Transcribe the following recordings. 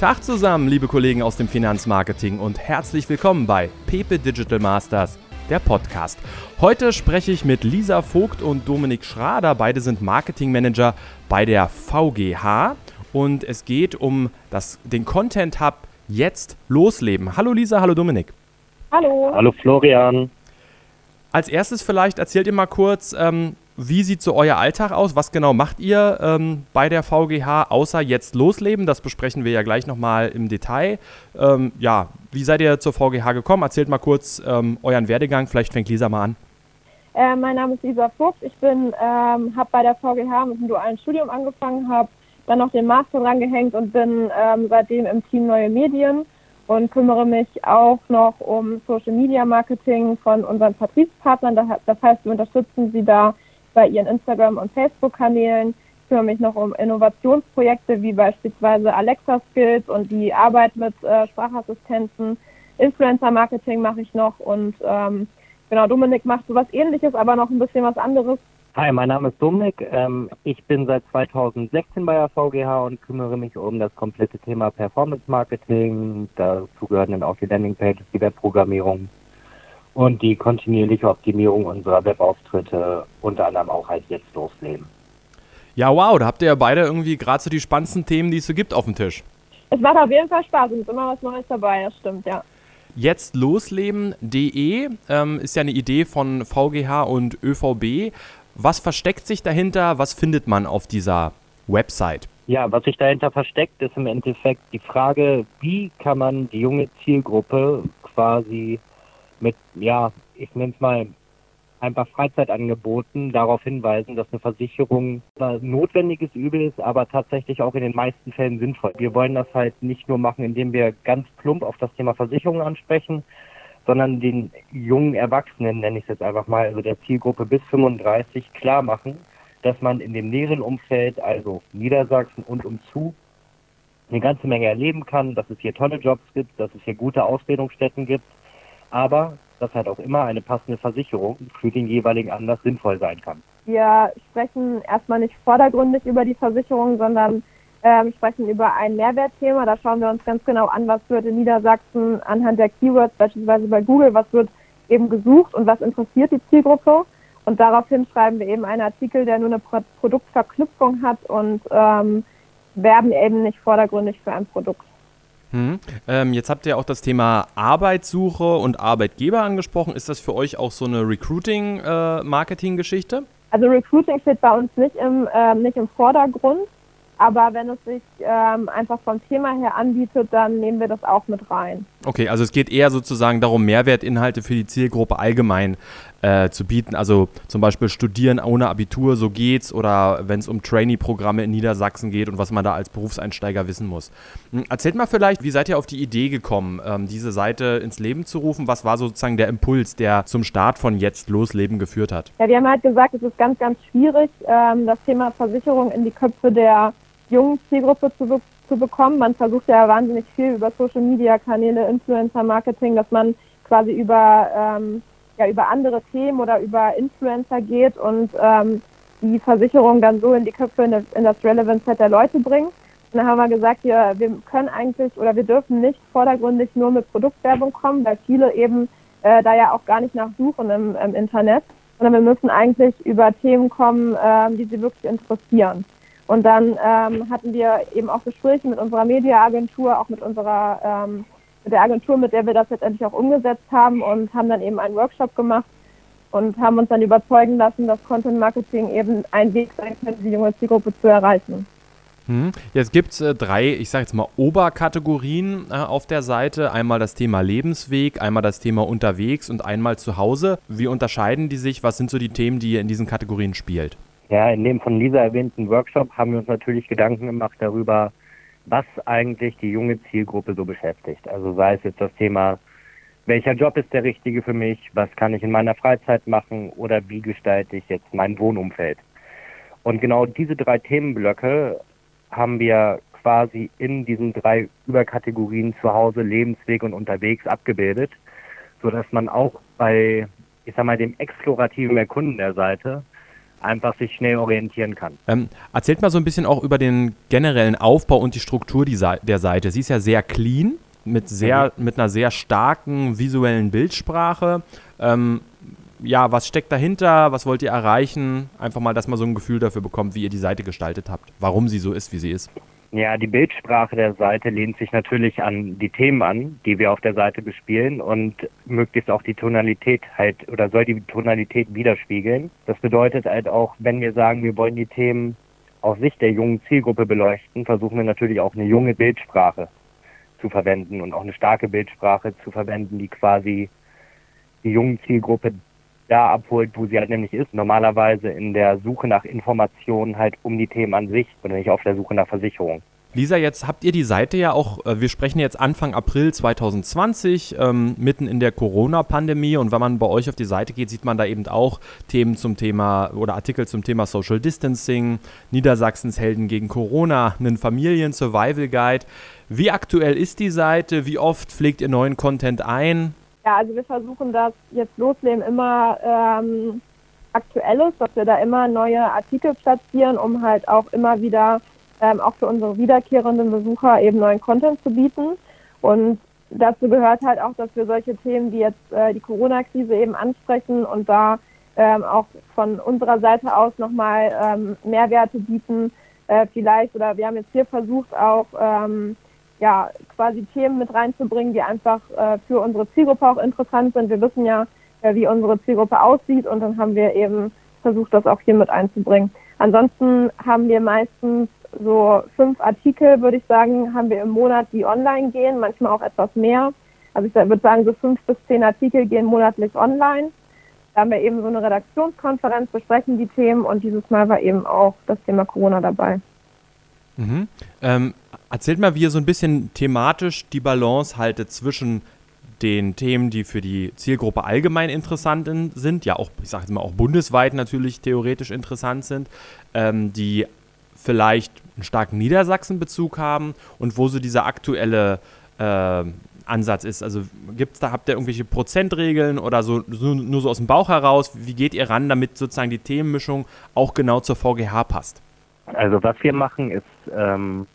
Tag zusammen, liebe Kollegen aus dem Finanzmarketing und herzlich willkommen bei Pepe Digital Masters, der Podcast. Heute spreche ich mit Lisa Vogt und Dominik Schrader. Beide sind Marketingmanager bei der VGH und es geht um das, den Content Hub Jetzt losleben. Hallo Lisa, hallo Dominik. Hallo. Hallo Florian. Als erstes vielleicht erzählt ihr mal kurz, ähm, wie sieht so euer Alltag aus? Was genau macht ihr ähm, bei der VGH, außer jetzt losleben? Das besprechen wir ja gleich nochmal im Detail. Ähm, ja, wie seid ihr zur VGH gekommen? Erzählt mal kurz ähm, euren Werdegang. Vielleicht fängt Lisa mal an. Äh, mein Name ist Lisa Vogt. Ich bin, ähm, habe bei der VGH mit einem dualen Studium angefangen, habe dann noch den Master drangehängt und bin ähm, seitdem im Team Neue Medien und kümmere mich auch noch um Social Media Marketing von unseren Vertriebspartnern. Das heißt, wir unterstützen sie da bei ihren Instagram- und Facebook-Kanälen. Ich kümmere mich noch um Innovationsprojekte wie beispielsweise Alexa Skills und die Arbeit mit äh, Sprachassistenten. Influencer-Marketing mache ich noch und ähm, genau, Dominik macht sowas ähnliches, aber noch ein bisschen was anderes. Hi, mein Name ist Dominik. Ähm, ich bin seit 2016 bei der VGH und kümmere mich um das komplette Thema Performance Marketing. Dazu gehören dann auch die Landingpages, die Webprogrammierung und die kontinuierliche Optimierung unserer Webauftritte, unter anderem auch halt jetzt losleben. Ja, wow, da habt ihr ja beide irgendwie gerade so die spannendsten Themen, die es so gibt, auf dem Tisch. Es macht auf jeden Fall Spaß und ist immer was Neues dabei, das stimmt, ja. Jetzt losleben.de ähm, ist ja eine Idee von VGH und ÖVB. Was versteckt sich dahinter? Was findet man auf dieser Website? Ja, was sich dahinter versteckt, ist im Endeffekt die Frage, wie kann man die junge Zielgruppe quasi mit, ja, ich nenne es mal einfach Freizeitangeboten darauf hinweisen, dass eine Versicherung ein notwendiges Übel ist, aber tatsächlich auch in den meisten Fällen sinnvoll. Wir wollen das halt nicht nur machen, indem wir ganz plump auf das Thema Versicherung ansprechen, sondern den jungen Erwachsenen, nenne ich es jetzt einfach mal, also der Zielgruppe bis 35 klar machen, dass man in dem näheren Umfeld, also Niedersachsen und umzu, eine ganze Menge erleben kann, dass es hier tolle Jobs gibt, dass es hier gute Ausbildungsstätten gibt aber dass halt auch immer eine passende Versicherung für den jeweiligen Anlass sinnvoll sein kann. Wir sprechen erstmal nicht vordergründig über die Versicherung, sondern ähm, sprechen über ein Mehrwertthema. Da schauen wir uns ganz genau an, was wird in Niedersachsen anhand der Keywords, beispielsweise bei Google, was wird eben gesucht und was interessiert die Zielgruppe. Und daraufhin schreiben wir eben einen Artikel, der nur eine Pro Produktverknüpfung hat und ähm, werben eben nicht vordergründig für ein Produkt. Hm. Ähm, jetzt habt ihr auch das Thema Arbeitssuche und Arbeitgeber angesprochen. Ist das für euch auch so eine Recruiting-Marketing-Geschichte? Äh, also Recruiting steht bei uns nicht im, äh, nicht im Vordergrund, aber wenn es sich ähm, einfach vom Thema her anbietet, dann nehmen wir das auch mit rein. Okay, also es geht eher sozusagen darum, Mehrwertinhalte für die Zielgruppe allgemein äh, zu bieten. Also zum Beispiel Studieren ohne Abitur, so geht's, oder wenn es um Trainee-Programme in Niedersachsen geht und was man da als Berufseinsteiger wissen muss. Hm, erzählt mal vielleicht, wie seid ihr auf die Idee gekommen, ähm, diese Seite ins Leben zu rufen? Was war sozusagen der Impuls, der zum Start von Jetzt Losleben geführt hat? Ja, wir haben halt gesagt, es ist ganz, ganz schwierig, ähm, das Thema Versicherung in die Köpfe der jungen Zielgruppe zu, be zu bekommen. Man versucht ja wahnsinnig viel über Social Media Kanäle, Influencer Marketing, dass man quasi über ähm, ja über andere Themen oder über Influencer geht und ähm, die Versicherung dann so in die Köpfe in das, in das Relevance Set der Leute bringt. Und dann haben wir gesagt, wir, wir können eigentlich oder wir dürfen nicht vordergründig nur mit Produktwerbung kommen, weil viele eben äh, da ja auch gar nicht nachsuchen im, im Internet, sondern wir müssen eigentlich über Themen kommen, äh, die sie wirklich interessieren. Und dann ähm, hatten wir eben auch Gespräche mit unserer Mediaagentur, auch mit unserer ähm, mit der Agentur, mit der wir das letztendlich auch umgesetzt haben und haben dann eben einen Workshop gemacht und haben uns dann überzeugen lassen, dass Content Marketing eben ein Weg sein könnte, die junge Zielgruppe zu erreichen. Hm. Jetzt gibt es äh, drei, ich sage jetzt mal, Oberkategorien äh, auf der Seite. Einmal das Thema Lebensweg, einmal das Thema unterwegs und einmal zu Hause. Wie unterscheiden die sich? Was sind so die Themen, die ihr in diesen Kategorien spielt? Ja, in dem von Lisa erwähnten Workshop haben wir uns natürlich Gedanken gemacht darüber, was eigentlich die junge Zielgruppe so beschäftigt. Also sei es jetzt das Thema, welcher Job ist der richtige für mich, was kann ich in meiner Freizeit machen oder wie gestalte ich jetzt mein Wohnumfeld. Und genau diese drei Themenblöcke haben wir quasi in diesen drei Überkategorien zu Hause, Lebensweg und unterwegs abgebildet, so dass man auch bei, ich sag mal, dem explorativen Erkunden der Seite einfach sich schnell orientieren kann. Ähm, erzählt mal so ein bisschen auch über den generellen Aufbau und die Struktur der Seite. Sie ist ja sehr clean, mit, sehr, mhm. mit einer sehr starken visuellen Bildsprache. Ähm, ja, was steckt dahinter? Was wollt ihr erreichen? Einfach mal, dass man so ein Gefühl dafür bekommt, wie ihr die Seite gestaltet habt, warum sie so ist, wie sie ist. Ja, die Bildsprache der Seite lehnt sich natürlich an die Themen an, die wir auf der Seite bespielen und möglichst auch die Tonalität halt oder soll die Tonalität widerspiegeln. Das bedeutet halt auch, wenn wir sagen, wir wollen die Themen aus Sicht der jungen Zielgruppe beleuchten, versuchen wir natürlich auch eine junge Bildsprache zu verwenden und auch eine starke Bildsprache zu verwenden, die quasi die jungen Zielgruppe da abholt, wo sie halt nämlich ist. Normalerweise in der Suche nach Informationen halt um die Themen an sich oder nicht auf der Suche nach Versicherung. Lisa, jetzt habt ihr die Seite ja auch, äh, wir sprechen jetzt Anfang April 2020, ähm, mitten in der Corona-Pandemie und wenn man bei euch auf die Seite geht, sieht man da eben auch Themen zum Thema oder Artikel zum Thema Social Distancing, Niedersachsens Helden gegen Corona, einen Familien-Survival-Guide. Wie aktuell ist die Seite? Wie oft pflegt ihr neuen Content ein? Ja, also wir versuchen das jetzt losleben immer ähm, aktuelles, dass wir da immer neue Artikel platzieren, um halt auch immer wieder ähm, auch für unsere wiederkehrenden Besucher eben neuen Content zu bieten. Und dazu gehört halt auch, dass wir solche Themen wie jetzt äh, die Corona-Krise eben ansprechen und da ähm, auch von unserer Seite aus nochmal ähm, Mehrwerte bieten. Äh, vielleicht, oder wir haben jetzt hier versucht auch ähm, ja, quasi Themen mit reinzubringen, die einfach äh, für unsere Zielgruppe auch interessant sind. Wir wissen ja, äh, wie unsere Zielgruppe aussieht und dann haben wir eben versucht, das auch hier mit einzubringen. Ansonsten haben wir meistens so fünf Artikel, würde ich sagen, haben wir im Monat, die online gehen, manchmal auch etwas mehr. Also ich würde sagen, so fünf bis zehn Artikel gehen monatlich online. Da haben wir eben so eine Redaktionskonferenz, besprechen die Themen und dieses Mal war eben auch das Thema Corona dabei. Mhm. Ähm, erzählt mal, wie ihr so ein bisschen thematisch die Balance haltet zwischen den Themen, die für die Zielgruppe allgemein interessant sind, ja auch, ich sage jetzt mal, auch bundesweit natürlich theoretisch interessant sind, ähm, die vielleicht einen starken Niedersachsen-Bezug haben und wo so dieser aktuelle äh, Ansatz ist. Also gibt's da, habt ihr irgendwelche Prozentregeln oder so, so, nur so aus dem Bauch heraus? Wie geht ihr ran, damit sozusagen die Themenmischung auch genau zur VGH passt? Also was wir machen, ist ähm,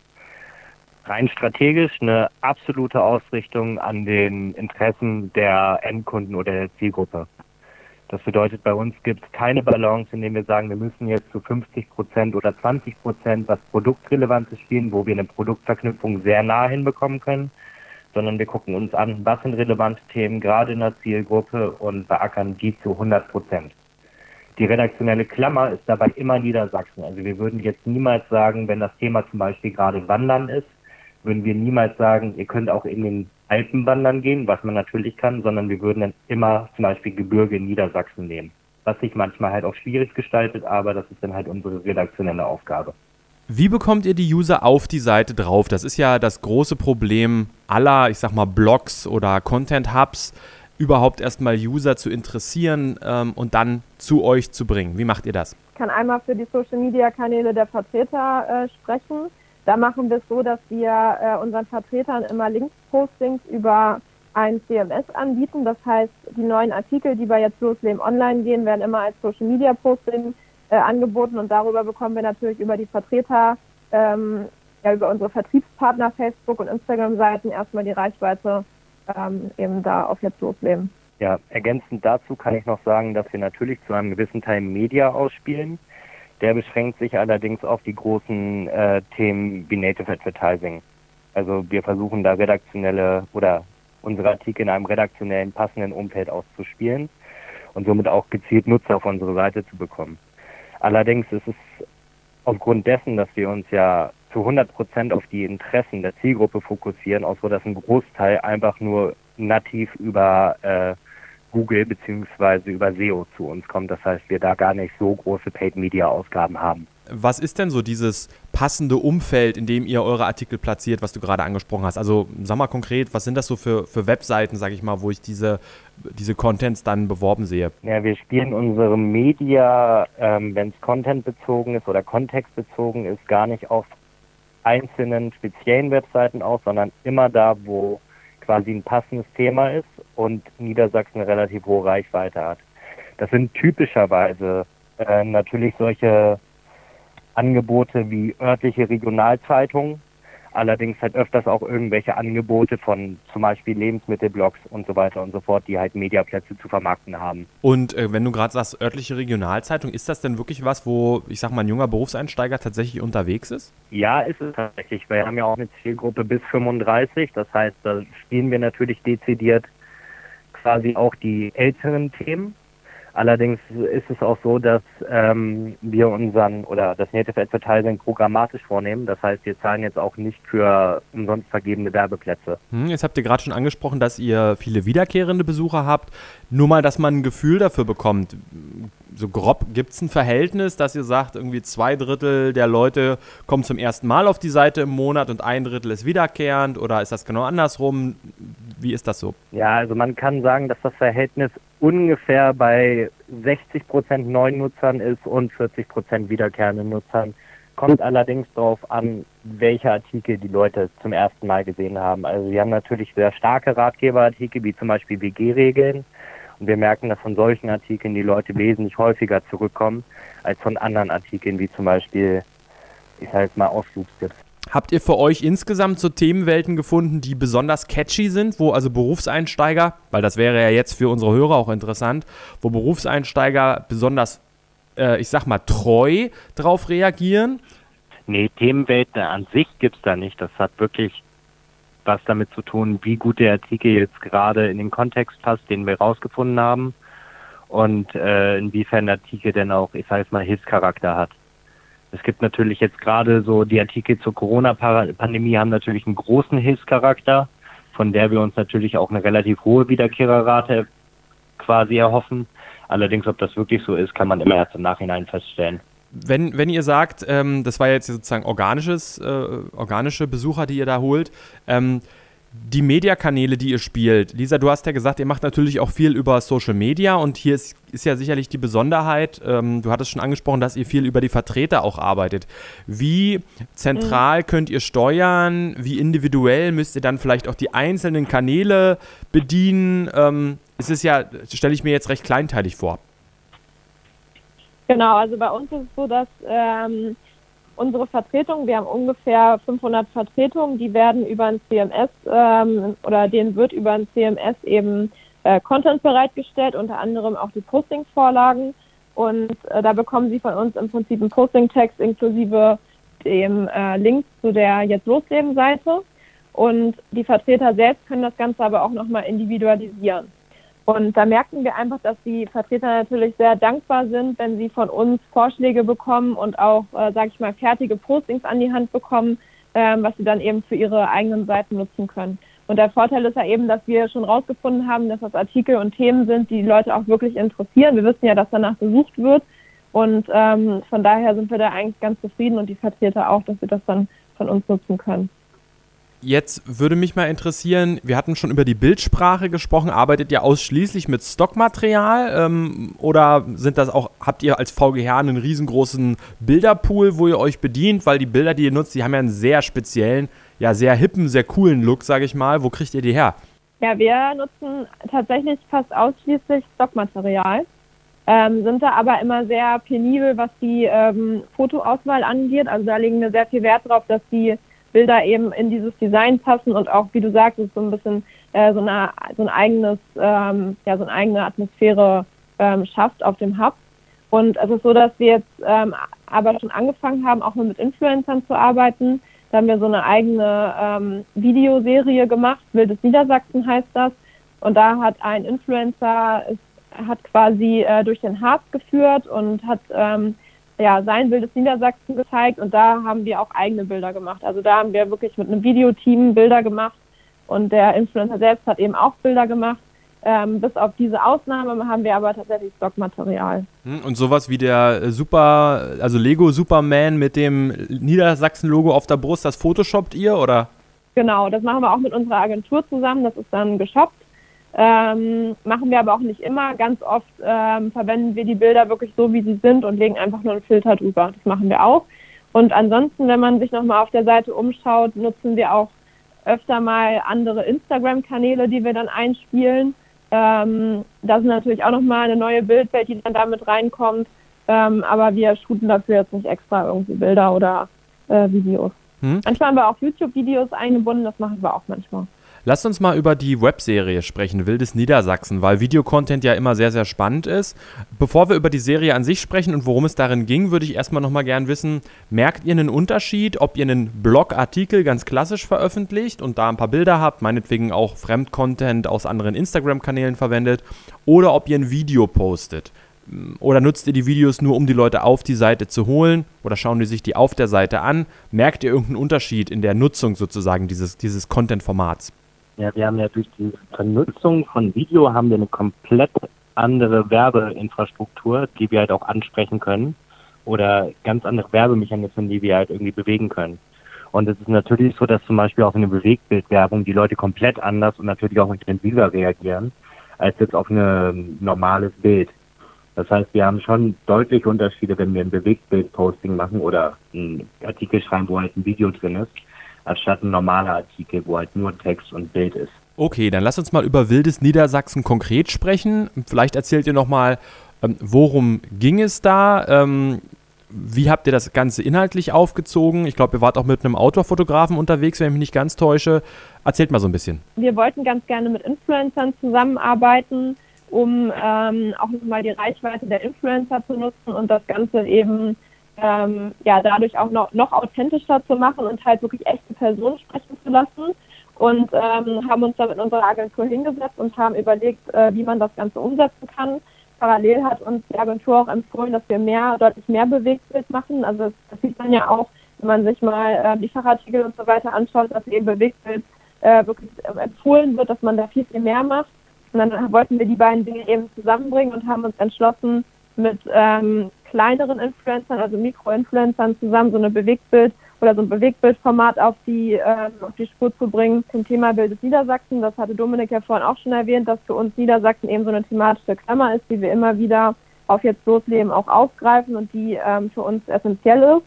rein strategisch eine absolute Ausrichtung an den Interessen der Endkunden oder der Zielgruppe. Das bedeutet, bei uns gibt es keine Balance, indem wir sagen, wir müssen jetzt zu 50 Prozent oder 20 Prozent was Produktrelevantes spielen, wo wir eine Produktverknüpfung sehr nah hinbekommen können, sondern wir gucken uns an, was sind relevante Themen gerade in der Zielgruppe und beackern die zu 100 Prozent. Die redaktionelle Klammer ist dabei immer Niedersachsen. Also wir würden jetzt niemals sagen, wenn das Thema zum Beispiel gerade Wandern ist, würden wir niemals sagen, ihr könnt auch in den Alpen wandern gehen, was man natürlich kann, sondern wir würden dann immer zum Beispiel Gebirge in Niedersachsen nehmen. Was sich manchmal halt auch schwierig gestaltet, aber das ist dann halt unsere redaktionelle Aufgabe. Wie bekommt ihr die User auf die Seite drauf? Das ist ja das große Problem aller, ich sag mal, Blogs oder Content Hubs überhaupt erstmal User zu interessieren ähm, und dann zu euch zu bringen? Wie macht ihr das? Ich kann einmal für die Social-Media-Kanäle der Vertreter äh, sprechen. Da machen wir es so, dass wir äh, unseren Vertretern immer Links-Postings über ein CMS anbieten. Das heißt, die neuen Artikel, die bei jetzt losleben online gehen, werden immer als Social-Media-Posting äh, angeboten und darüber bekommen wir natürlich über die Vertreter, ähm, ja, über unsere Vertriebspartner Facebook und Instagram-Seiten erstmal die Reichweite ähm, eben da auf jetzt losleben. Ja, ergänzend dazu kann ich noch sagen, dass wir natürlich zu einem gewissen Teil Media ausspielen. Der beschränkt sich allerdings auf die großen äh, Themen wie Native Advertising. Also wir versuchen da redaktionelle oder unsere Artikel in einem redaktionellen passenden Umfeld auszuspielen und somit auch gezielt Nutzer auf unsere Seite zu bekommen. Allerdings ist es aufgrund dessen, dass wir uns ja zu 100 Prozent auf die Interessen der Zielgruppe fokussieren, auch so dass ein Großteil einfach nur nativ über äh, Google beziehungsweise über SEO zu uns kommt. Das heißt, wir da gar nicht so große Paid-Media-Ausgaben haben. Was ist denn so dieses passende Umfeld, in dem ihr eure Artikel platziert, was du gerade angesprochen hast? Also sag mal konkret, was sind das so für, für Webseiten, sage ich mal, wo ich diese, diese Contents dann beworben sehe? Ja, wir spielen unsere Media, ähm, wenn es contentbezogen ist oder kontextbezogen ist, gar nicht auf einzelnen speziellen Webseiten aus, sondern immer da, wo quasi ein passendes Thema ist und Niedersachsen eine relativ hohe Reichweite hat. Das sind typischerweise äh, natürlich solche Angebote wie örtliche Regionalzeitungen, allerdings halt öfters auch irgendwelche Angebote von zum Beispiel Lebensmittelblogs und so weiter und so fort, die halt Mediaplätze zu vermarkten haben. Und äh, wenn du gerade sagst, örtliche Regionalzeitung, ist das denn wirklich was, wo, ich sag mal, ein junger Berufseinsteiger tatsächlich unterwegs ist? Ja, ist es tatsächlich. Wir haben ja auch eine Zielgruppe bis 35, das heißt, da spielen wir natürlich dezidiert quasi auch die älteren Themen Allerdings ist es auch so, dass ähm, wir unseren oder das Native Advertising programmatisch vornehmen. Das heißt, wir zahlen jetzt auch nicht für umsonst vergebene Werbeplätze. Hm, jetzt habt ihr gerade schon angesprochen, dass ihr viele wiederkehrende Besucher habt. Nur mal, dass man ein Gefühl dafür bekommt. So grob gibt es ein Verhältnis, dass ihr sagt, irgendwie zwei Drittel der Leute kommen zum ersten Mal auf die Seite im Monat und ein Drittel ist wiederkehrend oder ist das genau andersrum? Wie ist das so? Ja, also man kann sagen, dass das Verhältnis ungefähr bei 60 Prozent neuen Nutzern ist und 40 Prozent wiederkehrenden Nutzern. Kommt allerdings darauf an, welche Artikel die Leute zum ersten Mal gesehen haben. Also wir haben natürlich sehr starke Ratgeberartikel, wie zum Beispiel WG-Regeln. Und wir merken, dass von solchen Artikeln die Leute wesentlich häufiger zurückkommen, als von anderen Artikeln, wie zum Beispiel, ich sage jetzt mal, Ausflugstipps. Habt ihr für euch insgesamt so Themenwelten gefunden, die besonders catchy sind, wo also Berufseinsteiger, weil das wäre ja jetzt für unsere Hörer auch interessant, wo Berufseinsteiger besonders, äh, ich sag mal, treu drauf reagieren? Nee, Themenwelten an sich gibt es da nicht. Das hat wirklich was damit zu tun, wie gut der Artikel jetzt gerade in den Kontext passt, den wir rausgefunden haben und äh, inwiefern der Artikel denn auch, ich sage jetzt mal, Hilfscharakter hat. Es gibt natürlich jetzt gerade so die Artikel zur Corona-Pandemie haben natürlich einen großen Hilfscharakter, von der wir uns natürlich auch eine relativ hohe Wiederkehrerrate quasi erhoffen. Allerdings, ob das wirklich so ist, kann man immer erst im Nachhinein feststellen. Wenn, wenn ihr sagt, ähm, das war jetzt sozusagen organisches, äh, organische Besucher, die ihr da holt, ähm, die Mediakanäle, die ihr spielt. Lisa, du hast ja gesagt, ihr macht natürlich auch viel über Social Media und hier ist, ist ja sicherlich die Besonderheit, ähm, du hattest schon angesprochen, dass ihr viel über die Vertreter auch arbeitet. Wie zentral mhm. könnt ihr steuern? Wie individuell müsst ihr dann vielleicht auch die einzelnen Kanäle bedienen? Ähm, es ist ja, stelle ich mir jetzt recht kleinteilig vor. Genau, also bei uns ist es so, dass ähm, unsere Vertretungen, wir haben ungefähr 500 Vertretungen, die werden über ein CMS ähm, oder denen wird über ein CMS eben äh, Content bereitgestellt, unter anderem auch die Postingsvorlagen. Und äh, da bekommen Sie von uns im Prinzip einen Posting-Text inklusive dem äh, Link zu der Jetzt Losleben-Seite. Und die Vertreter selbst können das Ganze aber auch nochmal individualisieren. Und da merken wir einfach, dass die Vertreter natürlich sehr dankbar sind, wenn sie von uns Vorschläge bekommen und auch, äh, sage ich mal, fertige Postings an die Hand bekommen, äh, was sie dann eben für ihre eigenen Seiten nutzen können. Und der Vorteil ist ja eben, dass wir schon rausgefunden haben, dass das Artikel und Themen sind, die, die Leute auch wirklich interessieren. Wir wissen ja, dass danach gesucht wird. Und ähm, von daher sind wir da eigentlich ganz zufrieden und die Vertreter auch, dass sie das dann von uns nutzen können. Jetzt würde mich mal interessieren, wir hatten schon über die Bildsprache gesprochen. Arbeitet ihr ausschließlich mit Stockmaterial ähm, oder sind das auch, habt ihr als VGH einen riesengroßen Bilderpool, wo ihr euch bedient? Weil die Bilder, die ihr nutzt, die haben ja einen sehr speziellen, ja sehr hippen, sehr coolen Look, sage ich mal. Wo kriegt ihr die her? Ja, wir nutzen tatsächlich fast ausschließlich Stockmaterial. Ähm, sind da aber immer sehr penibel, was die ähm, Fotoauswahl angeht. Also da legen wir sehr viel Wert drauf, dass die Bilder eben in dieses Design passen und auch, wie du sagst, so ein bisschen äh, so, eine, so ein eigenes, ähm, ja, so eine eigene Atmosphäre ähm, schafft auf dem Hub. Und es ist so, dass wir jetzt ähm, aber schon angefangen haben, auch mal mit Influencern zu arbeiten. Da haben wir so eine eigene ähm, Videoserie gemacht, Wildes Niedersachsen heißt das. Und da hat ein Influencer, ist, hat quasi äh, durch den Harz geführt und hat ähm, ja, sein Bild ist Niedersachsen gezeigt und da haben wir auch eigene Bilder gemacht. Also da haben wir wirklich mit einem Videoteam Bilder gemacht und der Influencer selbst hat eben auch Bilder gemacht. Ähm, bis auf diese Ausnahme haben wir aber tatsächlich Stockmaterial. Hm, und sowas wie der äh, Super, also Lego Superman mit dem Niedersachsen-Logo auf der Brust, das photoshoppt ihr oder? Genau, das machen wir auch mit unserer Agentur zusammen. Das ist dann geshoppt. Ähm, machen wir aber auch nicht immer. Ganz oft ähm, verwenden wir die Bilder wirklich so, wie sie sind und legen einfach nur einen Filter drüber. Das machen wir auch. Und ansonsten, wenn man sich nochmal auf der Seite umschaut, nutzen wir auch öfter mal andere Instagram-Kanäle, die wir dann einspielen. Ähm, das ist natürlich auch nochmal eine neue Bildwelt, die dann damit reinkommt. Ähm, aber wir shooten dafür jetzt nicht extra irgendwie Bilder oder äh, Videos. Hm? Manchmal haben wir auch YouTube-Videos eingebunden, das machen wir auch manchmal. Lasst uns mal über die Webserie sprechen, Wildes Niedersachsen, weil Videocontent ja immer sehr, sehr spannend ist. Bevor wir über die Serie an sich sprechen und worum es darin ging, würde ich erstmal nochmal gern wissen, merkt ihr einen Unterschied, ob ihr einen Blogartikel ganz klassisch veröffentlicht und da ein paar Bilder habt, meinetwegen auch Fremdcontent aus anderen Instagram-Kanälen verwendet, oder ob ihr ein Video postet? Oder nutzt ihr die Videos nur, um die Leute auf die Seite zu holen? Oder schauen die sich die auf der Seite an? Merkt ihr irgendeinen Unterschied in der Nutzung sozusagen dieses, dieses Content-Formats? Ja, wir haben ja durch die Vernutzung von Video haben wir eine komplett andere Werbeinfrastruktur, die wir halt auch ansprechen können oder ganz andere Werbemechanismen, die wir halt irgendwie bewegen können. Und es ist natürlich so, dass zum Beispiel auf eine Bewegtbildwerbung die Leute komplett anders und natürlich auch intensiver reagieren als jetzt auf ein normales Bild. Das heißt, wir haben schon deutliche Unterschiede, wenn wir ein Bewegtbild-Posting machen oder einen Artikel schreiben, wo halt ein Video drin ist anstatt ein normaler Artikel, wo halt nur Text und Bild ist. Okay, dann lass uns mal über Wildes Niedersachsen konkret sprechen. Vielleicht erzählt ihr nochmal, ähm, worum ging es da? Ähm, wie habt ihr das Ganze inhaltlich aufgezogen? Ich glaube, ihr wart auch mit einem Outdoor-Fotografen unterwegs, wenn ich mich nicht ganz täusche. Erzählt mal so ein bisschen. Wir wollten ganz gerne mit Influencern zusammenarbeiten, um ähm, auch nochmal die Reichweite der Influencer zu nutzen und das Ganze eben ähm, ja, dadurch auch noch, noch authentischer zu machen und halt wirklich echte Personen sprechen zu lassen. Und ähm, haben uns da mit unserer Agentur hingesetzt und haben überlegt, äh, wie man das Ganze umsetzen kann. Parallel hat uns die Agentur auch empfohlen, dass wir mehr, deutlich mehr Bewegtbild machen. Also das, das sieht man ja auch, wenn man sich mal äh, die Fachartikel und so weiter anschaut, dass eben Bewegtbild äh, wirklich äh, empfohlen wird, dass man da viel, viel mehr macht. Und dann wollten wir die beiden Dinge eben zusammenbringen und haben uns entschlossen, mit ähm, kleineren Influencern, also Mikro-Influencern zusammen so eine Bewegtbild oder so ein Bewegtbildformat auf die, ähm, auf die Spur zu bringen zum Thema Bildes Niedersachsen. Das hatte Dominik ja vorhin auch schon erwähnt, dass für uns Niedersachsen eben so eine thematische Klammer ist, die wir immer wieder auf jetzt losleben auch aufgreifen und die ähm, für uns essentiell ist.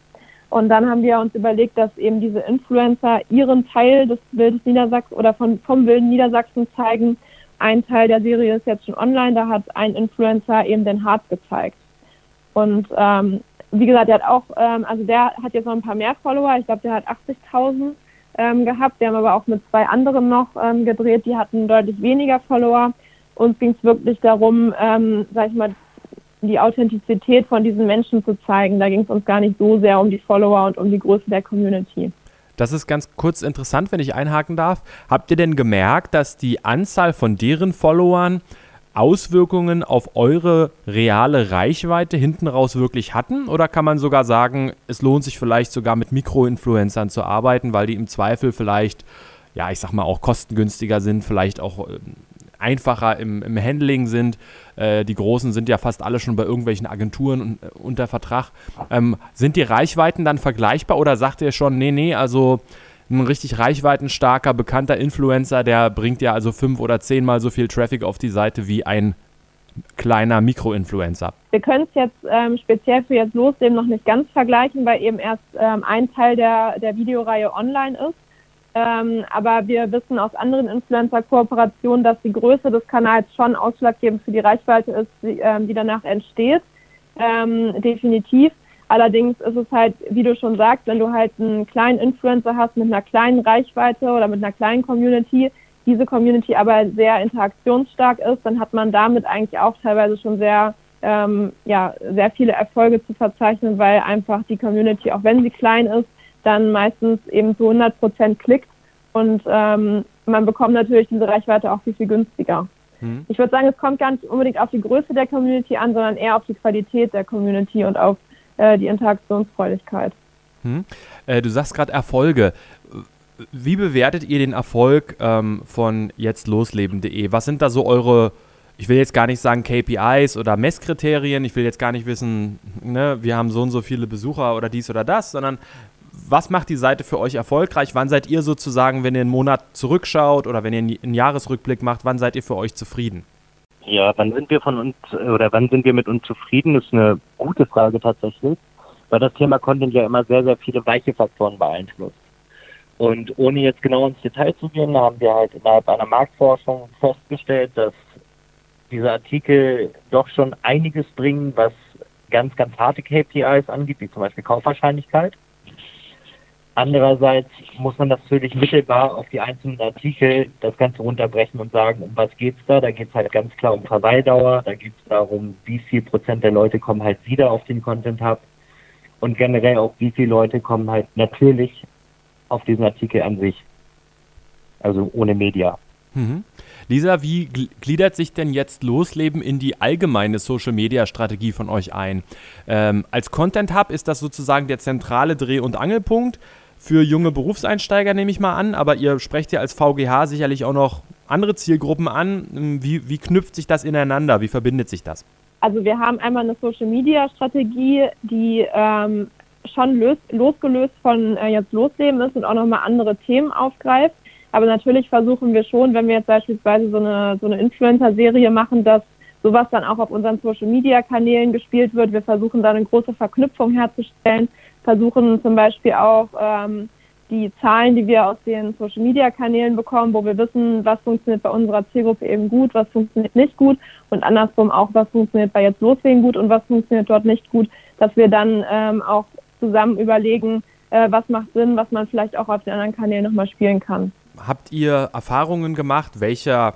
Und dann haben wir uns überlegt, dass eben diese Influencer ihren Teil des Bildes Niedersachsen oder von, vom Wilden Niedersachsen zeigen. Ein Teil der Serie ist jetzt schon online, da hat ein Influencer eben den Harz gezeigt. Und ähm, wie gesagt, der hat auch, ähm, also der hat jetzt noch ein paar mehr Follower. Ich glaube, der hat 80.000 ähm, gehabt. Wir haben aber auch mit zwei anderen noch ähm, gedreht, die hatten deutlich weniger Follower. Uns ging es wirklich darum, ähm, sag ich mal, die Authentizität von diesen Menschen zu zeigen. Da ging es uns gar nicht so sehr um die Follower und um die Größe der Community. Das ist ganz kurz interessant, wenn ich einhaken darf. Habt ihr denn gemerkt, dass die Anzahl von deren Followern Auswirkungen auf eure reale Reichweite hinten raus wirklich hatten? Oder kann man sogar sagen, es lohnt sich vielleicht sogar mit Mikroinfluencern zu arbeiten, weil die im Zweifel vielleicht, ja, ich sag mal, auch kostengünstiger sind, vielleicht auch äh, einfacher im, im Handling sind. Äh, die Großen sind ja fast alle schon bei irgendwelchen Agenturen äh, unter Vertrag. Ähm, sind die Reichweiten dann vergleichbar oder sagt ihr schon, nee, nee, also ein richtig reichweitenstarker, bekannter Influencer, der bringt ja also fünf oder zehnmal so viel Traffic auf die Seite wie ein kleiner Mikroinfluencer. Wir können es jetzt ähm, speziell für jetzt losleben noch nicht ganz vergleichen, weil eben erst ähm, ein Teil der, der Videoreihe online ist. Ähm, aber wir wissen aus anderen Influencer-Kooperationen, dass die Größe des Kanals schon ausschlaggebend für die Reichweite ist, die, ähm, die danach entsteht. Ähm, definitiv. Allerdings ist es halt, wie du schon sagst, wenn du halt einen kleinen Influencer hast mit einer kleinen Reichweite oder mit einer kleinen Community, diese Community aber sehr interaktionsstark ist, dann hat man damit eigentlich auch teilweise schon sehr, ähm, ja, sehr viele Erfolge zu verzeichnen, weil einfach die Community, auch wenn sie klein ist, dann meistens eben zu 100 Prozent klickt und ähm, man bekommt natürlich diese Reichweite auch viel, viel günstiger. Hm. Ich würde sagen, es kommt gar nicht unbedingt auf die Größe der Community an, sondern eher auf die Qualität der Community und auf äh, die Interaktionsfreudigkeit. Hm. Äh, du sagst gerade Erfolge. Wie bewertet ihr den Erfolg ähm, von jetztlosleben.de? Was sind da so eure, ich will jetzt gar nicht sagen KPIs oder Messkriterien, ich will jetzt gar nicht wissen, ne, wir haben so und so viele Besucher oder dies oder das, sondern was macht die Seite für euch erfolgreich? Wann seid ihr sozusagen, wenn ihr einen Monat zurückschaut oder wenn ihr einen Jahresrückblick macht, wann seid ihr für euch zufrieden? Ja, wann sind wir von uns oder wann sind wir mit uns zufrieden, ist eine gute Frage tatsächlich, weil das Thema Content ja immer sehr, sehr viele weiche Faktoren beeinflusst. Und ohne jetzt genau ins Detail zu gehen, haben wir halt innerhalb einer Marktforschung festgestellt, dass diese Artikel doch schon einiges bringen, was ganz, ganz harte KPIs angibt, wie zum Beispiel Kaufwahrscheinlichkeit. Andererseits muss man natürlich mittelbar auf die einzelnen Artikel das Ganze runterbrechen und sagen, um was geht's da? Da geht's halt ganz klar um Verweildauer, da geht's darum, wie viel Prozent der Leute kommen halt wieder auf den Content Hub und generell auch wie viele Leute kommen halt natürlich auf diesen Artikel an sich. Also ohne Media. Mhm. Lisa, wie gliedert sich denn jetzt Losleben in die allgemeine Social-Media-Strategie von euch ein? Ähm, als Content Hub ist das sozusagen der zentrale Dreh- und Angelpunkt für junge Berufseinsteiger, nehme ich mal an, aber ihr sprecht ja als VGH sicherlich auch noch andere Zielgruppen an. Wie, wie knüpft sich das ineinander? Wie verbindet sich das? Also wir haben einmal eine Social-Media-Strategie, die ähm, schon los, losgelöst von äh, jetzt Losleben ist und auch nochmal andere Themen aufgreift. Aber natürlich versuchen wir schon, wenn wir jetzt beispielsweise so eine, so eine Influencer-Serie machen, dass sowas dann auch auf unseren Social-Media-Kanälen gespielt wird. Wir versuchen da eine große Verknüpfung herzustellen, versuchen zum Beispiel auch ähm, die Zahlen, die wir aus den Social-Media-Kanälen bekommen, wo wir wissen, was funktioniert bei unserer Zielgruppe eben gut, was funktioniert nicht gut und andersrum auch, was funktioniert bei jetzt Loslegen gut und was funktioniert dort nicht gut, dass wir dann ähm, auch zusammen überlegen, äh, was macht Sinn, was man vielleicht auch auf den anderen Kanälen nochmal spielen kann. Habt ihr Erfahrungen gemacht, welcher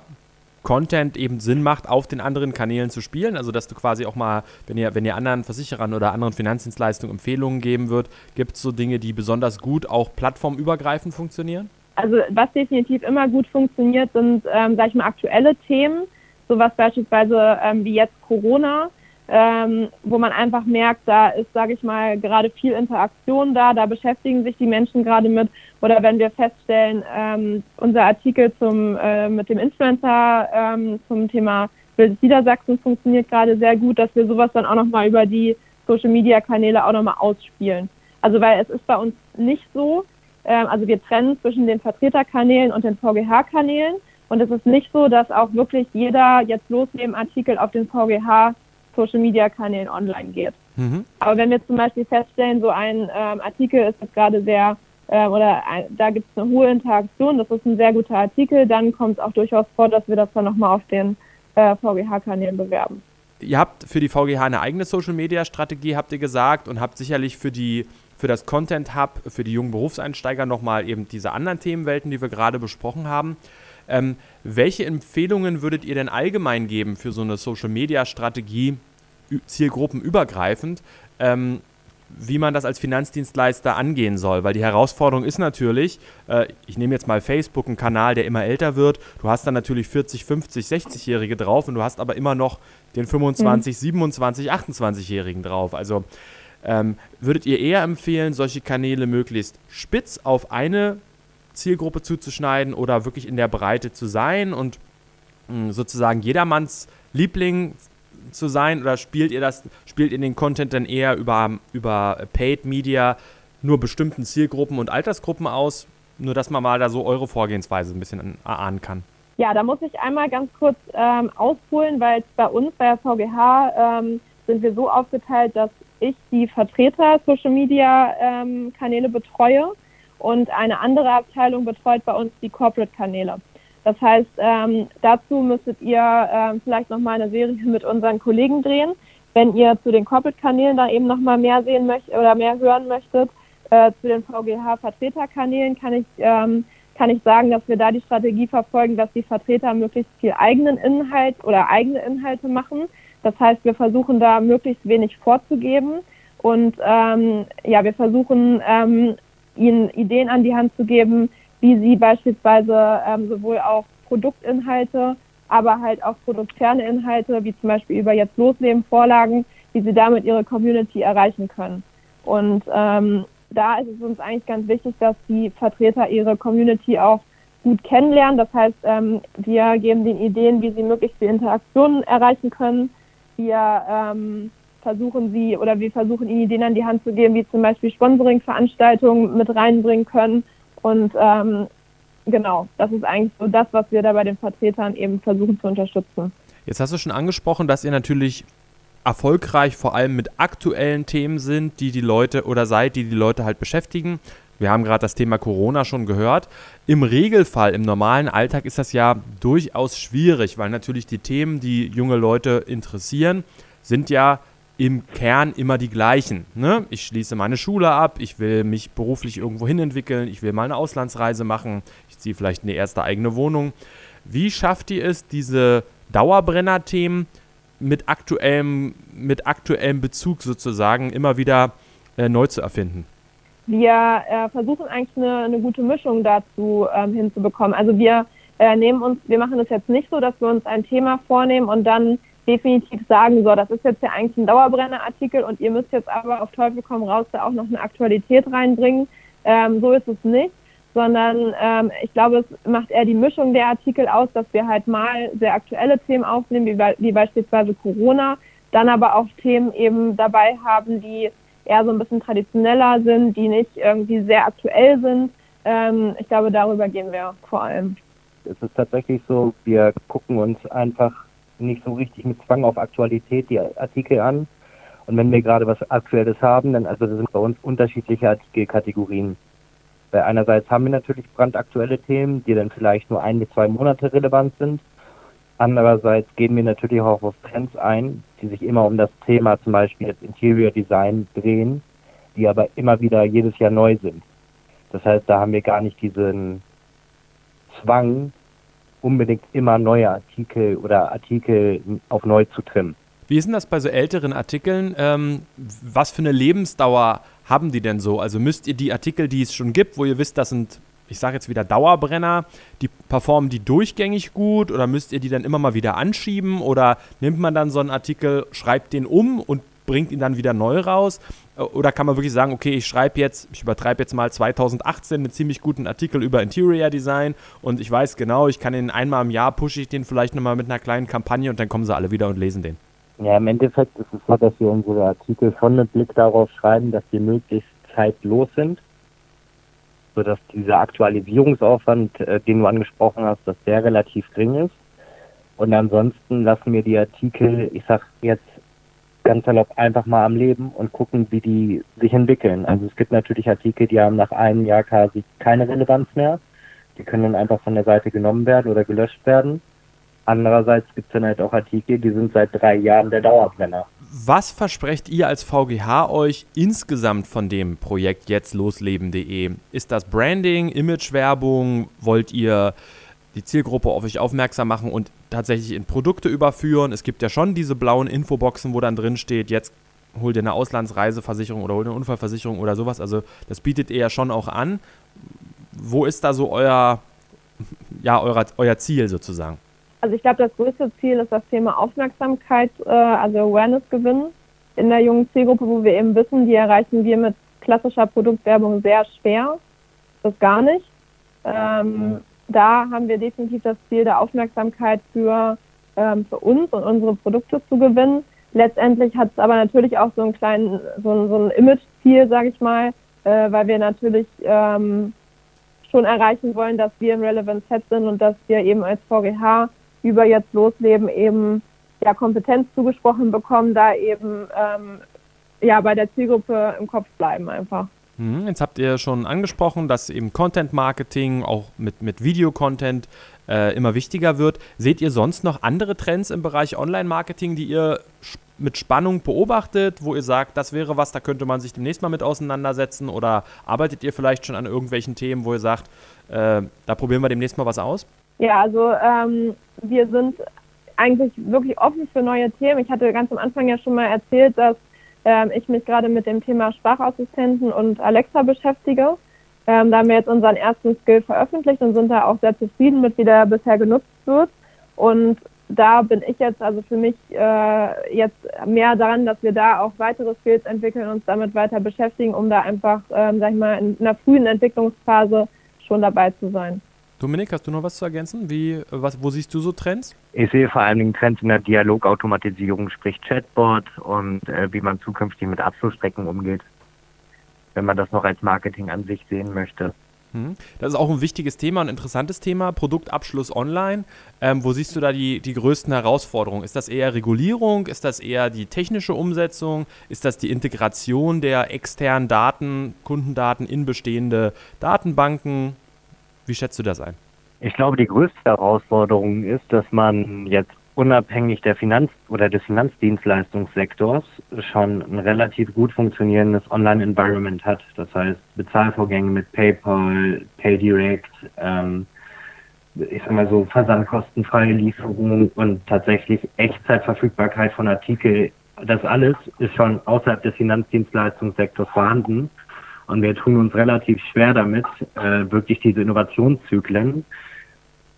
Content eben Sinn macht, auf den anderen Kanälen zu spielen? Also, dass du quasi auch mal, wenn ihr, wenn ihr anderen Versicherern oder anderen Finanzdienstleistungen Empfehlungen geben wird, gibt es so Dinge, die besonders gut auch plattformübergreifend funktionieren? Also, was definitiv immer gut funktioniert, sind, ähm, sag ich mal, aktuelle Themen, sowas beispielsweise ähm, wie jetzt Corona ähm, wo man einfach merkt, da ist, sage ich mal, gerade viel Interaktion da, da beschäftigen sich die Menschen gerade mit. Oder wenn wir feststellen, ähm, unser Artikel zum, äh, mit dem Influencer ähm, zum Thema Wildes Niedersachsen funktioniert gerade sehr gut, dass wir sowas dann auch nochmal über die Social-Media-Kanäle auch nochmal ausspielen. Also weil es ist bei uns nicht so, ähm, also wir trennen zwischen den Vertreterkanälen und den VGH-Kanälen. Und es ist nicht so, dass auch wirklich jeder jetzt losleben Artikel auf den VGH Social Media Kanälen online geht. Mhm. Aber wenn wir zum Beispiel feststellen, so ein ähm, Artikel ist jetzt gerade sehr äh, oder ein, da gibt es eine hohe Interaktion, das ist ein sehr guter Artikel, dann kommt es auch durchaus vor, dass wir das dann nochmal auf den äh, VGH-Kanälen bewerben. Ihr habt für die VGH eine eigene Social Media Strategie, habt ihr gesagt, und habt sicherlich für die für das Content Hub, für die jungen Berufseinsteiger nochmal eben diese anderen Themenwelten, die wir gerade besprochen haben. Ähm, welche Empfehlungen würdet ihr denn allgemein geben für so eine Social-Media-Strategie, zielgruppenübergreifend, ähm, wie man das als Finanzdienstleister angehen soll? Weil die Herausforderung ist natürlich, äh, ich nehme jetzt mal Facebook, einen Kanal, der immer älter wird, du hast dann natürlich 40, 50, 60-Jährige drauf und du hast aber immer noch den 25, mhm. 27, 28-Jährigen drauf. Also ähm, würdet ihr eher empfehlen, solche Kanäle möglichst spitz auf eine Zielgruppe zuzuschneiden oder wirklich in der Breite zu sein und mh, hm, sozusagen jedermanns Liebling zu sein oder spielt ihr das, spielt ihr den Content dann eher über, über Paid Media nur bestimmten Zielgruppen und Altersgruppen aus? Nur, dass man mal da so eure Vorgehensweise ein bisschen erahnen kann. Ja, da muss ich einmal ganz kurz ähm, ausholen, weil bei uns bei der VGH ähm, sind wir so aufgeteilt, dass ich die Vertreter Social Media ähm, Kanäle betreue und eine andere Abteilung betreut bei uns die Corporate-Kanäle. Das heißt, ähm, dazu müsstet ihr ähm, vielleicht nochmal eine Serie mit unseren Kollegen drehen. Wenn ihr zu den Corporate-Kanälen da eben nochmal mehr sehen möchtet oder mehr hören möchtet, äh, zu den VGH-Vertreterkanälen kann ich, ähm, kann ich sagen, dass wir da die Strategie verfolgen, dass die Vertreter möglichst viel eigenen Inhalt oder eigene Inhalte machen. Das heißt, wir versuchen da möglichst wenig vorzugeben und ähm, ja, wir versuchen ähm, ihnen Ideen an die Hand zu geben, wie sie beispielsweise ähm, sowohl auch Produktinhalte, aber halt auch produktferne Inhalte, wie zum Beispiel über jetzt losleben Vorlagen, wie sie damit ihre Community erreichen können. Und ähm, da ist es uns eigentlich ganz wichtig, dass die Vertreter ihre Community auch gut kennenlernen. Das heißt, ähm, wir geben den Ideen, wie sie möglichst die Interaktionen erreichen können. Wir ähm, versuchen sie oder wir versuchen ihnen Ideen an die Hand zu geben, wie zum Beispiel Sponsoring-Veranstaltungen mit reinbringen können. Und ähm, genau, das ist eigentlich so das, was wir da bei den Vertretern eben versuchen zu unterstützen. Jetzt hast du schon angesprochen, dass ihr natürlich erfolgreich vor allem mit aktuellen Themen sind, die die Leute oder seid, die die Leute halt beschäftigen. Wir haben gerade das Thema Corona schon gehört. Im Regelfall, im normalen Alltag ist das ja durchaus schwierig, weil natürlich die Themen, die junge Leute interessieren, sind ja im Kern immer die gleichen. Ne? Ich schließe meine Schule ab, ich will mich beruflich irgendwo hin entwickeln, ich will mal eine Auslandsreise machen, ich ziehe vielleicht in die erste eigene Wohnung. Wie schafft ihr es, diese Dauerbrenner-Themen mit aktuellem, mit aktuellem Bezug sozusagen immer wieder äh, neu zu erfinden? Wir äh, versuchen eigentlich eine, eine, gute Mischung dazu ähm, hinzubekommen. Also wir äh, nehmen uns, wir machen es jetzt nicht so, dass wir uns ein Thema vornehmen und dann definitiv sagen, so, das ist jetzt ja eigentlich ein Dauerbrenner-Artikel und ihr müsst jetzt aber auf Teufel komm raus da auch noch eine Aktualität reinbringen. Ähm, so ist es nicht, sondern ähm, ich glaube, es macht eher die Mischung der Artikel aus, dass wir halt mal sehr aktuelle Themen aufnehmen, wie, wie beispielsweise Corona, dann aber auch Themen eben dabei haben, die eher so ein bisschen traditioneller sind, die nicht irgendwie sehr aktuell sind. Ähm, ich glaube, darüber gehen wir vor allem. Es ist tatsächlich so, wir gucken uns einfach nicht so richtig mit Zwang auf Aktualität die Artikel an. Und wenn wir gerade was Aktuelles haben, dann also das sind bei uns unterschiedliche Artikelkategorien. Weil einerseits haben wir natürlich brandaktuelle Themen, die dann vielleicht nur ein bis zwei Monate relevant sind. Andererseits gehen wir natürlich auch auf Trends ein, die sich immer um das Thema zum Beispiel jetzt Interior Design drehen, die aber immer wieder jedes Jahr neu sind. Das heißt, da haben wir gar nicht diesen Zwang, unbedingt immer neue Artikel oder Artikel auf neu zu trimmen. Wie ist denn das bei so älteren Artikeln? Ähm, was für eine Lebensdauer haben die denn so? Also müsst ihr die Artikel, die es schon gibt, wo ihr wisst, das sind, ich sage jetzt wieder Dauerbrenner, die performen die durchgängig gut oder müsst ihr die dann immer mal wieder anschieben oder nimmt man dann so einen Artikel, schreibt den um und bringt ihn dann wieder neu raus? Oder kann man wirklich sagen, okay, ich schreibe jetzt, ich übertreibe jetzt mal 2018 einen ziemlich guten Artikel über Interior Design und ich weiß genau, ich kann den einmal im Jahr, pushe ich den vielleicht nochmal mit einer kleinen Kampagne und dann kommen sie alle wieder und lesen den. Ja, im Endeffekt ist es so, dass wir unsere Artikel schon mit Blick darauf schreiben, dass die möglichst zeitlos sind, sodass dieser Aktualisierungsaufwand, äh, den du angesprochen hast, dass der relativ gering ist. Und ansonsten lassen wir die Artikel, ich sag jetzt ganz salopp einfach mal am Leben und gucken, wie die sich entwickeln. Also es gibt natürlich Artikel, die haben nach einem Jahr quasi keine Relevanz mehr. Die können dann einfach von der Seite genommen werden oder gelöscht werden. Andererseits gibt es dann halt auch Artikel, die sind seit drei Jahren der Dauerbrenner. Was versprecht ihr als VGH euch insgesamt von dem Projekt jetzt losleben.de? Ist das Branding, Imagewerbung? Wollt ihr die Zielgruppe auf euch aufmerksam machen und tatsächlich in Produkte überführen. Es gibt ja schon diese blauen Infoboxen, wo dann drin steht, jetzt hol dir eine Auslandsreiseversicherung oder hol dir eine Unfallversicherung oder sowas. Also das bietet ihr ja schon auch an. Wo ist da so euer, ja, euer, euer Ziel sozusagen? Also ich glaube, das größte Ziel ist das Thema Aufmerksamkeit, äh, also Awareness gewinnen in der jungen Zielgruppe, wo wir eben wissen, die erreichen wir mit klassischer Produktwerbung sehr schwer. Das gar nicht. Ähm, da haben wir definitiv das Ziel der Aufmerksamkeit für, ähm, für uns und unsere Produkte zu gewinnen. Letztendlich hat es aber natürlich auch so einen kleinen, so, so ein Image-Ziel, sage ich mal, äh, weil wir natürlich ähm, schon erreichen wollen, dass wir im Relevant Set sind und dass wir eben als VGH über jetzt losleben eben ja Kompetenz zugesprochen bekommen, da eben ähm, ja bei der Zielgruppe im Kopf bleiben einfach. Mhm, jetzt habt ihr schon angesprochen, dass eben Content Marketing auch mit, mit Videocontent äh, immer wichtiger wird. Seht ihr sonst noch andere Trends im Bereich Online-Marketing, die ihr mit Spannung beobachtet, wo ihr sagt, das wäre was, da könnte man sich demnächst mal mit auseinandersetzen? Oder arbeitet ihr vielleicht schon an irgendwelchen Themen, wo ihr sagt, äh, da probieren wir demnächst mal was aus? Ja, also ähm, wir sind eigentlich wirklich offen für neue Themen. Ich hatte ganz am Anfang ja schon mal erzählt, dass ähm, ich mich gerade mit dem Thema Sprachassistenten und Alexa beschäftige. Ähm, da haben wir jetzt unseren ersten Skill veröffentlicht und sind da auch sehr zufrieden mit, wie der bisher genutzt wird. Und da bin ich jetzt also für mich äh, jetzt mehr daran, dass wir da auch weitere Skills entwickeln, uns damit weiter beschäftigen, um da einfach, ähm, sag ich mal, in einer frühen Entwicklungsphase schon dabei zu sein. Dominik, hast du noch was zu ergänzen? Wie, was, wo siehst du so Trends? Ich sehe vor allen Dingen Trends in der Dialogautomatisierung, sprich Chatbot und äh, wie man zukünftig mit Abschlussstrecken umgeht, wenn man das noch als Marketing an sich sehen möchte. Hm. Das ist auch ein wichtiges Thema, ein interessantes Thema, Produktabschluss online. Ähm, wo siehst du da die, die größten Herausforderungen? Ist das eher Regulierung? Ist das eher die technische Umsetzung? Ist das die Integration der externen Daten, Kundendaten in bestehende Datenbanken? Wie schätzt du das ein? Ich glaube, die größte Herausforderung ist, dass man jetzt unabhängig der Finanz- oder des Finanzdienstleistungssektors schon ein relativ gut funktionierendes Online-Environment hat. Das heißt, Bezahlvorgänge mit PayPal, PayDirect, ähm, ich sag mal so versandkostenfreie Lieferung und tatsächlich Echtzeitverfügbarkeit von Artikel. Das alles ist schon außerhalb des Finanzdienstleistungssektors vorhanden. Und wir tun uns relativ schwer damit, äh, wirklich diese Innovationszyklen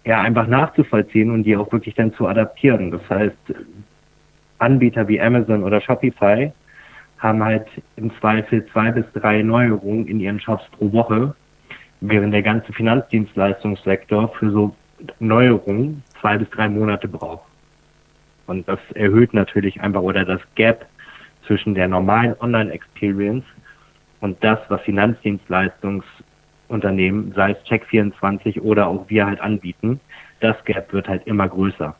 ja einfach nachzuvollziehen und die auch wirklich dann zu adaptieren. Das heißt, Anbieter wie Amazon oder Shopify haben halt im Zweifel zwei bis drei Neuerungen in ihren Shops pro Woche, während der ganze Finanzdienstleistungssektor für so Neuerungen zwei bis drei Monate braucht. Und das erhöht natürlich einfach oder das Gap zwischen der normalen Online-Experience und das, was Finanzdienstleistungs Unternehmen, sei es Check24 oder auch wir halt anbieten, das Gap wird halt immer größer.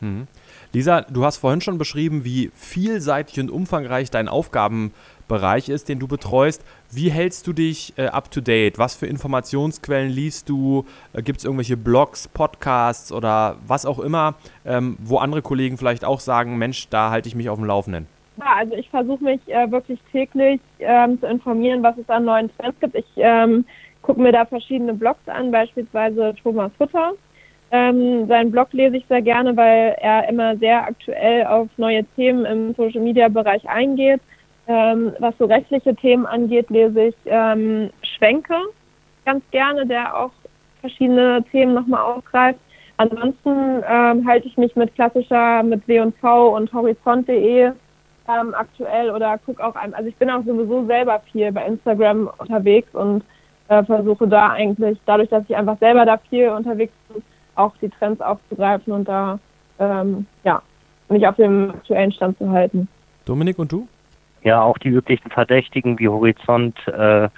Mhm. Lisa, du hast vorhin schon beschrieben, wie vielseitig und umfangreich dein Aufgabenbereich ist, den du betreust. Wie hältst du dich äh, up to date? Was für Informationsquellen liest du? Äh, Gibt es irgendwelche Blogs, Podcasts oder was auch immer, ähm, wo andere Kollegen vielleicht auch sagen, Mensch, da halte ich mich auf dem Laufenden? Ja, also ich versuche mich äh, wirklich täglich ähm, zu informieren, was es an neuen Trends gibt. Ich ähm, gucke mir da verschiedene Blogs an, beispielsweise Thomas Hutter. Ähm, seinen Blog lese ich sehr gerne, weil er immer sehr aktuell auf neue Themen im Social Media Bereich eingeht. Ähm, was so rechtliche Themen angeht, lese ich ähm, Schwenke ganz gerne, der auch verschiedene Themen nochmal aufgreift. Ansonsten ähm, halte ich mich mit klassischer, mit W&V und Horizont.de ähm, aktuell oder gucke auch, ein, also ich bin auch sowieso selber viel bei Instagram unterwegs und äh, versuche da eigentlich, dadurch, dass ich einfach selber da viel unterwegs bin, auch die Trends aufzugreifen und da ähm, ja, mich auf dem aktuellen Stand zu halten. Dominik und du? Ja, auch die üblichen Verdächtigen wie Horizont, äh,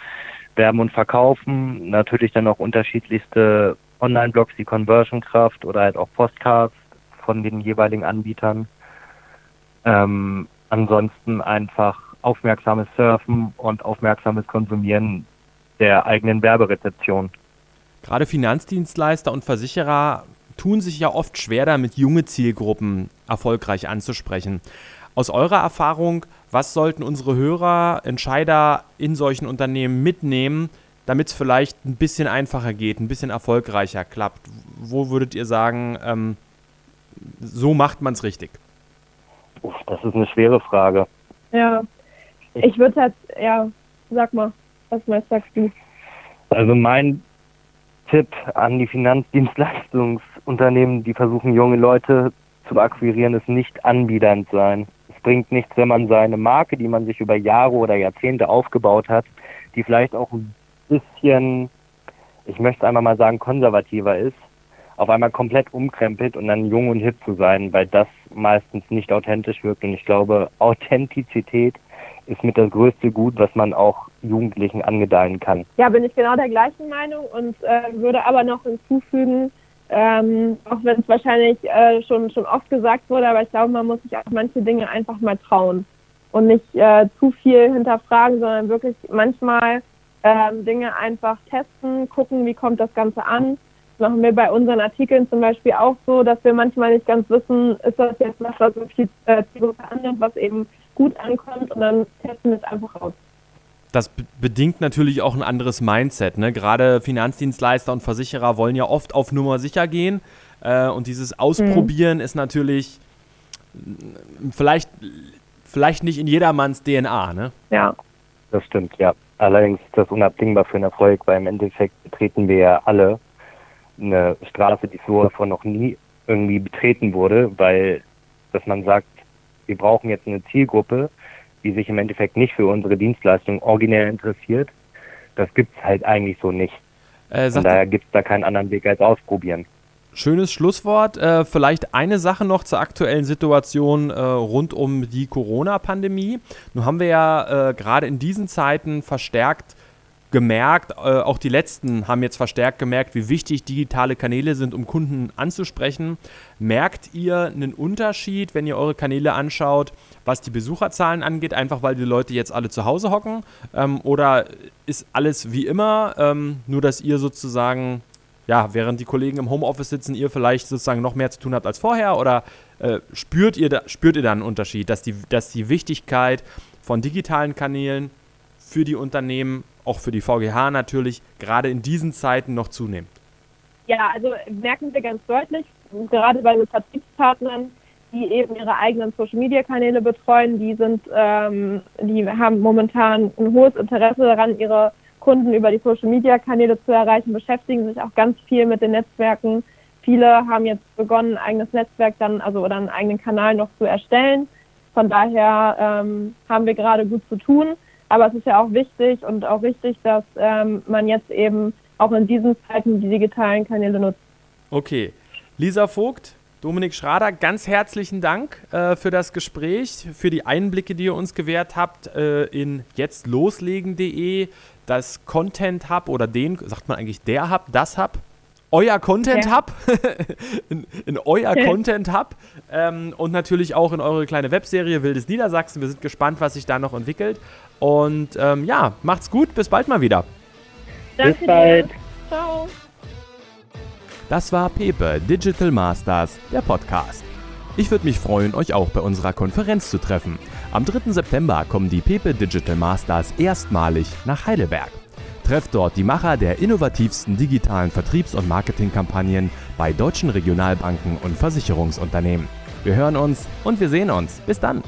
Werben und Verkaufen, natürlich dann auch unterschiedlichste Online-Blogs wie Conversion Kraft oder halt auch Postcards von den jeweiligen Anbietern. Ähm, ansonsten einfach aufmerksames Surfen und aufmerksames Konsumieren der eigenen Werberezeption. Gerade Finanzdienstleister und Versicherer tun sich ja oft schwer damit, junge Zielgruppen erfolgreich anzusprechen. Aus eurer Erfahrung, was sollten unsere Hörer, Entscheider in solchen Unternehmen mitnehmen, damit es vielleicht ein bisschen einfacher geht, ein bisschen erfolgreicher klappt? Wo würdet ihr sagen, ähm, so macht man es richtig? Das ist eine schwere Frage. Ja, ich würde halt, ja, sag mal. Was meinst sagst du? Also mein Tipp an die Finanzdienstleistungsunternehmen, die versuchen, junge Leute zu akquirieren, ist nicht anbiedernd sein. Es bringt nichts, wenn man seine Marke, die man sich über Jahre oder Jahrzehnte aufgebaut hat, die vielleicht auch ein bisschen, ich möchte einmal mal sagen, konservativer ist, auf einmal komplett umkrempelt und dann jung und hip zu sein, weil das meistens nicht authentisch wirkt. Und ich glaube, Authentizität ist mit das größte Gut, was man auch Jugendlichen angedeihen kann. Ja, bin ich genau der gleichen Meinung und äh, würde aber noch hinzufügen, ähm, auch wenn es wahrscheinlich äh, schon, schon oft gesagt wurde, aber ich glaube, man muss sich auch manche Dinge einfach mal trauen und nicht äh, zu viel hinterfragen, sondern wirklich manchmal ähm, Dinge einfach testen, gucken, wie kommt das Ganze an. Das machen wir bei unseren Artikeln zum Beispiel auch so, dass wir manchmal nicht ganz wissen, ist das jetzt was, was viel äh, annimmt, was eben gut ankommt und dann testen wir es einfach aus. Das bedingt natürlich auch ein anderes Mindset. Ne? Gerade Finanzdienstleister und Versicherer wollen ja oft auf Nummer sicher gehen. Äh, und dieses Ausprobieren mhm. ist natürlich vielleicht, vielleicht nicht in jedermanns DNA. Ne? Ja. Das stimmt, ja. Allerdings ist das unabdingbar für einen Erfolg, weil im Endeffekt betreten wir ja alle eine Straße, die so davon noch nie irgendwie betreten wurde, weil, dass man sagt, wir brauchen jetzt eine Zielgruppe, die sich im Endeffekt nicht für unsere Dienstleistung originär interessiert. Das gibt es halt eigentlich so nicht. Äh, Von daher gibt es da keinen anderen Weg als ausprobieren. Schönes Schlusswort. Äh, vielleicht eine Sache noch zur aktuellen Situation äh, rund um die Corona-Pandemie. Nun haben wir ja äh, gerade in diesen Zeiten verstärkt gemerkt, äh, auch die letzten haben jetzt verstärkt gemerkt, wie wichtig digitale Kanäle sind, um Kunden anzusprechen. Merkt ihr einen Unterschied, wenn ihr eure Kanäle anschaut, was die Besucherzahlen angeht, einfach weil die Leute jetzt alle zu Hause hocken? Ähm, oder ist alles wie immer, ähm, nur dass ihr sozusagen ja, während die Kollegen im Homeoffice sitzen, ihr vielleicht sozusagen noch mehr zu tun habt als vorher? Oder äh, spürt, ihr da, spürt ihr da einen Unterschied, dass die, dass die Wichtigkeit von digitalen Kanälen für die Unternehmen, auch für die VGH natürlich, gerade in diesen Zeiten noch zunimmt? Ja, also merken wir ganz deutlich, gerade bei den Vertriebspartnern, die eben ihre eigenen Social-Media-Kanäle betreuen, die sind, ähm, die haben momentan ein hohes Interesse daran, ihre Kunden über die Social-Media-Kanäle zu erreichen, beschäftigen sich auch ganz viel mit den Netzwerken. Viele haben jetzt begonnen, ein eigenes Netzwerk dann, also oder einen eigenen Kanal noch zu erstellen. Von daher ähm, haben wir gerade gut zu tun. Aber es ist ja auch wichtig und auch richtig, dass ähm, man jetzt eben auch in diesen Zeiten die digitalen Kanäle nutzt. Okay. Lisa Vogt, Dominik Schrader, ganz herzlichen Dank äh, für das Gespräch, für die Einblicke, die ihr uns gewährt habt äh, in jetztloslegen.de, das Content Hub oder den, sagt man eigentlich der Hub, das Hub? Euer Content ja. Hub, in, in, euer okay. Content Hub ähm, und natürlich auch in eure kleine Webserie Wildes Niedersachsen. Wir sind gespannt, was sich da noch entwickelt. Und ähm, ja, macht's gut, bis bald mal wieder. Danke bis bald. Dir. Ciao. Das war Pepe Digital Masters, der Podcast. Ich würde mich freuen, euch auch bei unserer Konferenz zu treffen. Am 3. September kommen die Pepe Digital Masters erstmalig nach Heidelberg. Trefft dort die Macher der innovativsten digitalen Vertriebs- und Marketingkampagnen bei deutschen Regionalbanken und Versicherungsunternehmen. Wir hören uns und wir sehen uns. Bis dann!